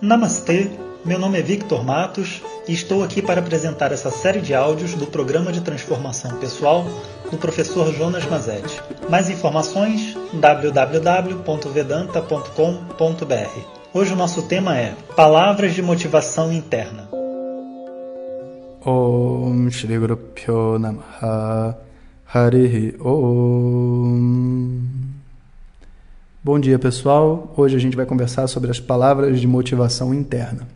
Namastê, meu nome é Victor Matos e estou aqui para apresentar essa série de áudios do Programa de Transformação Pessoal do professor Jonas Mazetti. Mais informações www.vedanta.com.br. Hoje o nosso tema é Palavras de Motivação Interna. Om Shri Guru Pyo Namaha Harihi Om Bom dia pessoal, hoje a gente vai conversar sobre as palavras de motivação interna.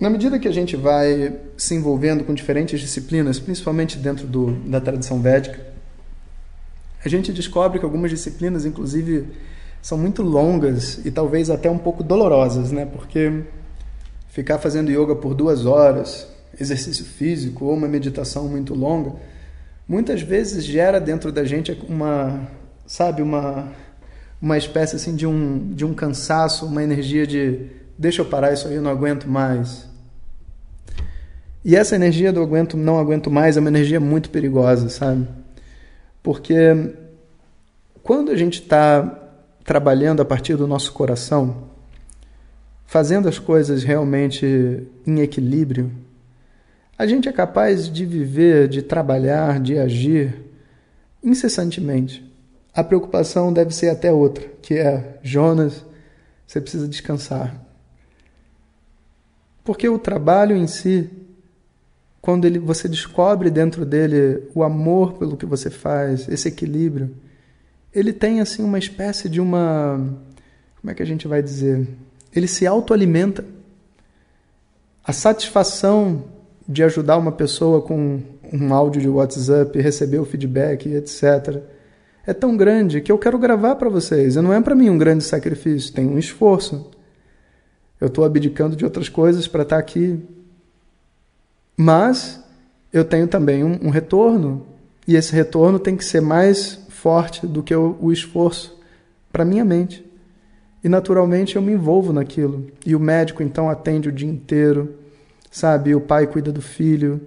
Na medida que a gente vai se envolvendo com diferentes disciplinas, principalmente dentro do, da tradição védica, a gente descobre que algumas disciplinas, inclusive, são muito longas e talvez até um pouco dolorosas, né? Porque ficar fazendo yoga por duas horas, exercício físico ou uma meditação muito longa, muitas vezes gera dentro da gente uma, sabe, uma uma espécie assim de um, de um cansaço, uma energia de deixa eu parar isso aí, eu não aguento mais. E essa energia do aguento, não aguento mais é uma energia muito perigosa, sabe? Porque quando a gente está trabalhando a partir do nosso coração, fazendo as coisas realmente em equilíbrio, a gente é capaz de viver, de trabalhar, de agir incessantemente a preocupação deve ser até outra, que é Jonas, você precisa descansar. Porque o trabalho em si, quando ele, você descobre dentro dele o amor pelo que você faz, esse equilíbrio, ele tem assim uma espécie de uma, como é que a gente vai dizer? Ele se autoalimenta. A satisfação de ajudar uma pessoa com um áudio de WhatsApp, receber o feedback, etc é tão grande que eu quero gravar para vocês. E não é para mim um grande sacrifício, tem um esforço. Eu estou abdicando de outras coisas para estar tá aqui. Mas eu tenho também um, um, retorno. E esse retorno tem que ser mais forte do que o, o esforço para minha mente. E naturalmente eu me envolvo naquilo. E o médico então atende o dia inteiro, sabe? E o pai cuida do filho.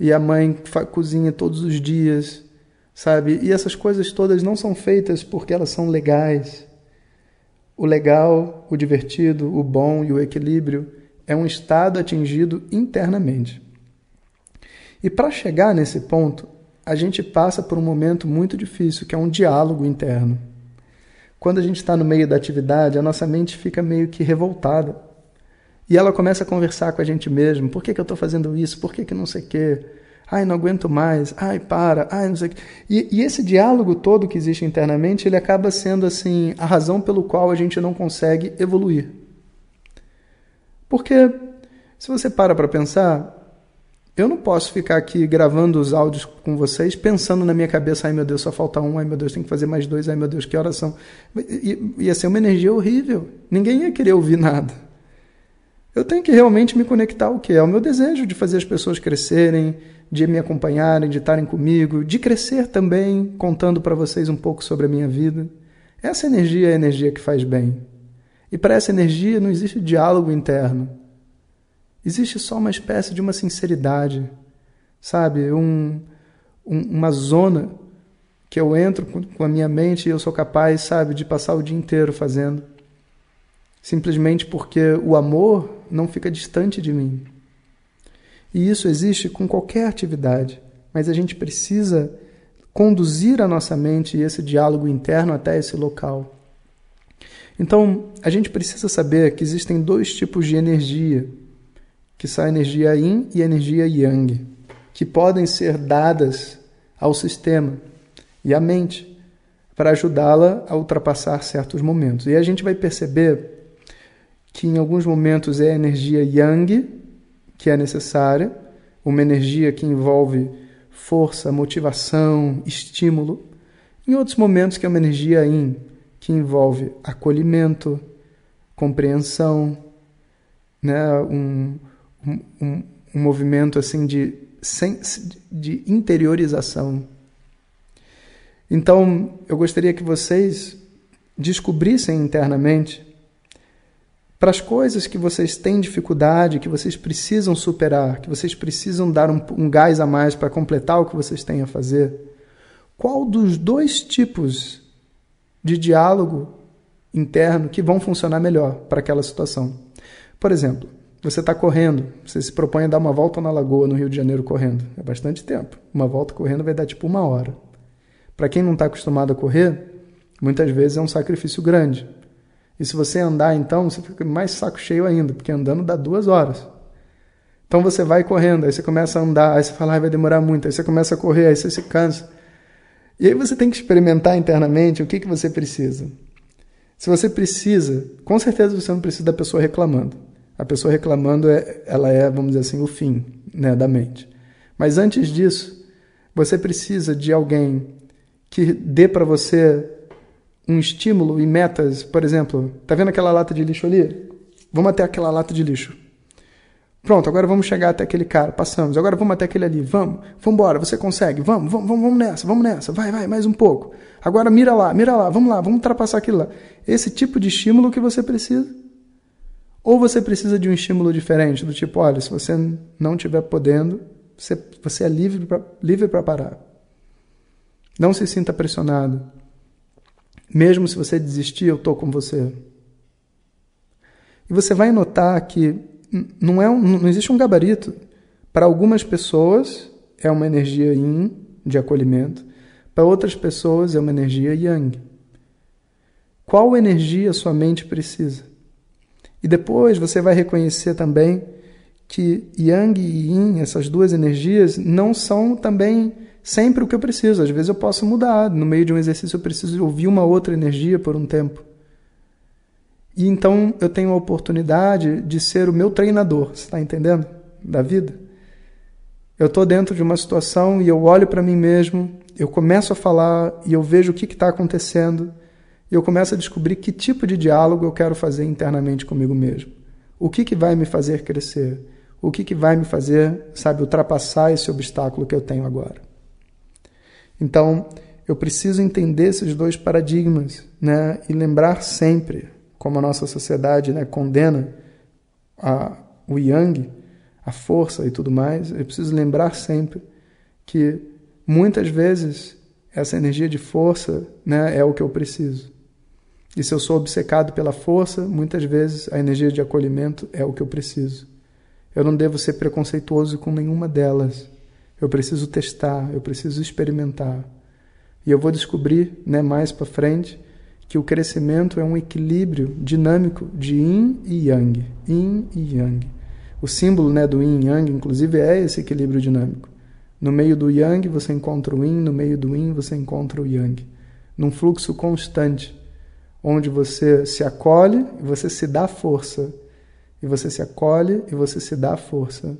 E a mãe cozinha todos os dias sabe? E essas coisas todas não são feitas porque elas são legais. O legal, o divertido, o bom e o equilíbrio é um estado atingido internamente. E para chegar nesse ponto, a gente passa por um momento muito difícil, que é um diálogo interno. Quando a gente está no meio da atividade, a nossa mente fica meio que revoltada. E ela começa a conversar com a gente mesmo. Por que, que eu estou fazendo isso? Por que, que não sei o quê? Ai, não aguento mais, ai, para, ai, não sei o que. E, e esse diálogo todo que existe internamente, ele acaba sendo assim a razão pelo qual a gente não consegue evoluir. Porque se você para para pensar, eu não posso ficar aqui gravando os áudios com vocês pensando na minha cabeça, ai meu Deus, só falta um, ai meu Deus, tem que fazer mais dois, ai meu Deus, que horas são. Ia ser uma energia horrível. Ninguém ia querer ouvir nada. Eu tenho que realmente me conectar ao que é o meu desejo de fazer as pessoas crescerem, de me acompanharem, de estarem comigo, de crescer também, contando para vocês um pouco sobre a minha vida. Essa energia é a energia que faz bem. E para essa energia não existe diálogo interno. Existe só uma espécie de uma sinceridade, sabe? Um, um, uma zona que eu entro com a minha mente e eu sou capaz, sabe, de passar o dia inteiro fazendo. Simplesmente porque o amor não fica distante de mim. E isso existe com qualquer atividade, mas a gente precisa conduzir a nossa mente e esse diálogo interno até esse local. Então, a gente precisa saber que existem dois tipos de energia, que são a energia yin e a energia yang, que podem ser dadas ao sistema e à mente para ajudá-la a ultrapassar certos momentos. E a gente vai perceber que em alguns momentos é a energia yang que é necessária, uma energia que envolve força, motivação, estímulo. Em outros momentos, que é uma energia yin, que envolve acolhimento, compreensão, né? um, um, um movimento assim de, de interiorização. Então, eu gostaria que vocês descobrissem internamente para as coisas que vocês têm dificuldade, que vocês precisam superar, que vocês precisam dar um, um gás a mais para completar o que vocês têm a fazer, qual dos dois tipos de diálogo interno que vão funcionar melhor para aquela situação? Por exemplo, você está correndo, você se propõe a dar uma volta na lagoa no Rio de Janeiro correndo. É bastante tempo. Uma volta correndo vai dar tipo uma hora. Para quem não está acostumado a correr, muitas vezes é um sacrifício grande. E se você andar, então, você fica mais saco cheio ainda, porque andando dá duas horas. Então você vai correndo, aí você começa a andar, aí você fala, ah, vai demorar muito, aí você começa a correr, aí você se cansa. E aí você tem que experimentar internamente o que, que você precisa. Se você precisa, com certeza você não precisa da pessoa reclamando. A pessoa reclamando, é, ela é, vamos dizer assim, o fim né, da mente. Mas antes disso, você precisa de alguém que dê para você um estímulo e metas. Por exemplo, tá vendo aquela lata de lixo ali? Vamos até aquela lata de lixo. Pronto, agora vamos chegar até aquele cara. Passamos. Agora vamos até aquele ali. Vamos. Vamos embora. Você consegue. Vamos, vamos, vamos nessa. Vamos nessa. Vai, vai, mais um pouco. Agora mira lá, mira lá. Vamos lá. Vamos ultrapassar aquilo lá. Esse tipo de estímulo que você precisa. Ou você precisa de um estímulo diferente, do tipo, olha, se você não estiver podendo, você, você é livre para livre parar. Não se sinta pressionado. Mesmo se você desistir, eu estou com você. E você vai notar que não, é um, não existe um gabarito. Para algumas pessoas é uma energia yin, de acolhimento. Para outras pessoas é uma energia yang. Qual energia sua mente precisa? E depois você vai reconhecer também que Yang e Yin, essas duas energias, não são também sempre o que eu preciso. Às vezes eu posso mudar. No meio de um exercício eu preciso ouvir uma outra energia por um tempo. E então eu tenho a oportunidade de ser o meu treinador, você está entendendo? Da vida. Eu estou dentro de uma situação e eu olho para mim mesmo, eu começo a falar e eu vejo o que está acontecendo e eu começo a descobrir que tipo de diálogo eu quero fazer internamente comigo mesmo. O que, que vai me fazer crescer? O que, que vai me fazer, sabe, ultrapassar esse obstáculo que eu tenho agora? Então, eu preciso entender esses dois paradigmas né, e lembrar sempre, como a nossa sociedade né, condena a, o yang, a força e tudo mais, eu preciso lembrar sempre que muitas vezes essa energia de força né, é o que eu preciso. E se eu sou obcecado pela força, muitas vezes a energia de acolhimento é o que eu preciso. Eu não devo ser preconceituoso com nenhuma delas. Eu preciso testar, eu preciso experimentar. E eu vou descobrir, né, mais para frente, que o crescimento é um equilíbrio dinâmico de yin e yang, yin e yang. O símbolo, né, do yin e yang, inclusive, é esse equilíbrio dinâmico. No meio do yang você encontra o yin, no meio do yin você encontra o yang, num fluxo constante onde você se acolhe e você se dá força. E você se acolhe e você se dá força.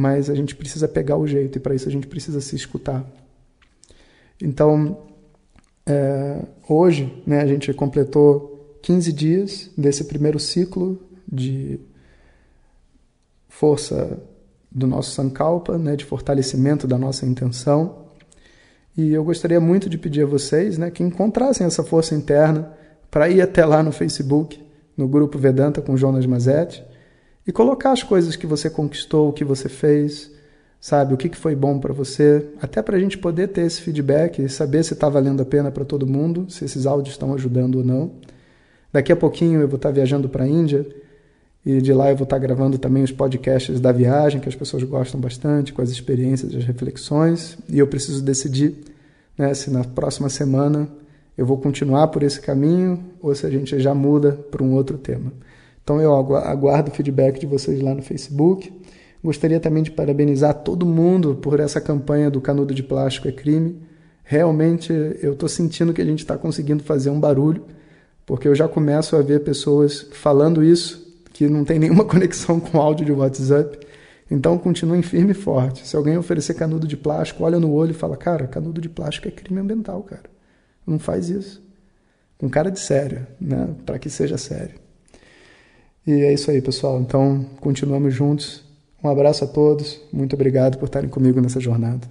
Mas a gente precisa pegar o jeito e para isso a gente precisa se escutar. Então, é, hoje, né, a gente completou 15 dias desse primeiro ciclo de força do nosso Sankalpa, né, de fortalecimento da nossa intenção. E eu gostaria muito de pedir a vocês né, que encontrassem essa força interna para ir até lá no Facebook, no grupo Vedanta com Jonas Mazetti, e colocar as coisas que você conquistou, o que você fez, sabe, o que foi bom para você, até para a gente poder ter esse feedback e saber se está valendo a pena para todo mundo, se esses áudios estão ajudando ou não. Daqui a pouquinho eu vou estar tá viajando para a Índia e de lá eu vou estar tá gravando também os podcasts da viagem, que as pessoas gostam bastante, com as experiências, as reflexões, e eu preciso decidir né, se na próxima semana eu vou continuar por esse caminho ou se a gente já muda para um outro tema. Então eu aguardo o feedback de vocês lá no Facebook. Gostaria também de parabenizar todo mundo por essa campanha do Canudo de Plástico é Crime. Realmente eu estou sentindo que a gente está conseguindo fazer um barulho, porque eu já começo a ver pessoas falando isso que não tem nenhuma conexão com áudio de WhatsApp. Então continuem firme e forte. Se alguém oferecer canudo de plástico, olha no olho e fala: Cara, canudo de plástico é crime ambiental, cara. Não faz isso. Com cara de sério, né? Para que seja sério. E é isso aí, pessoal. Então, continuamos juntos. Um abraço a todos. Muito obrigado por estarem comigo nessa jornada.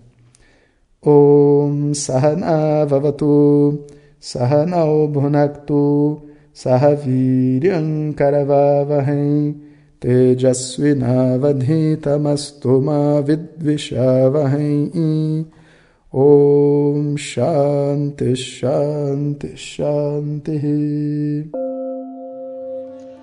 Om Sahana Vavatu Sahanao Bhunaktu Sahaviryam Karavavahem Tejasvinavadhitamastu Ma Vidvishavahem Om Shanti Shanti Shanti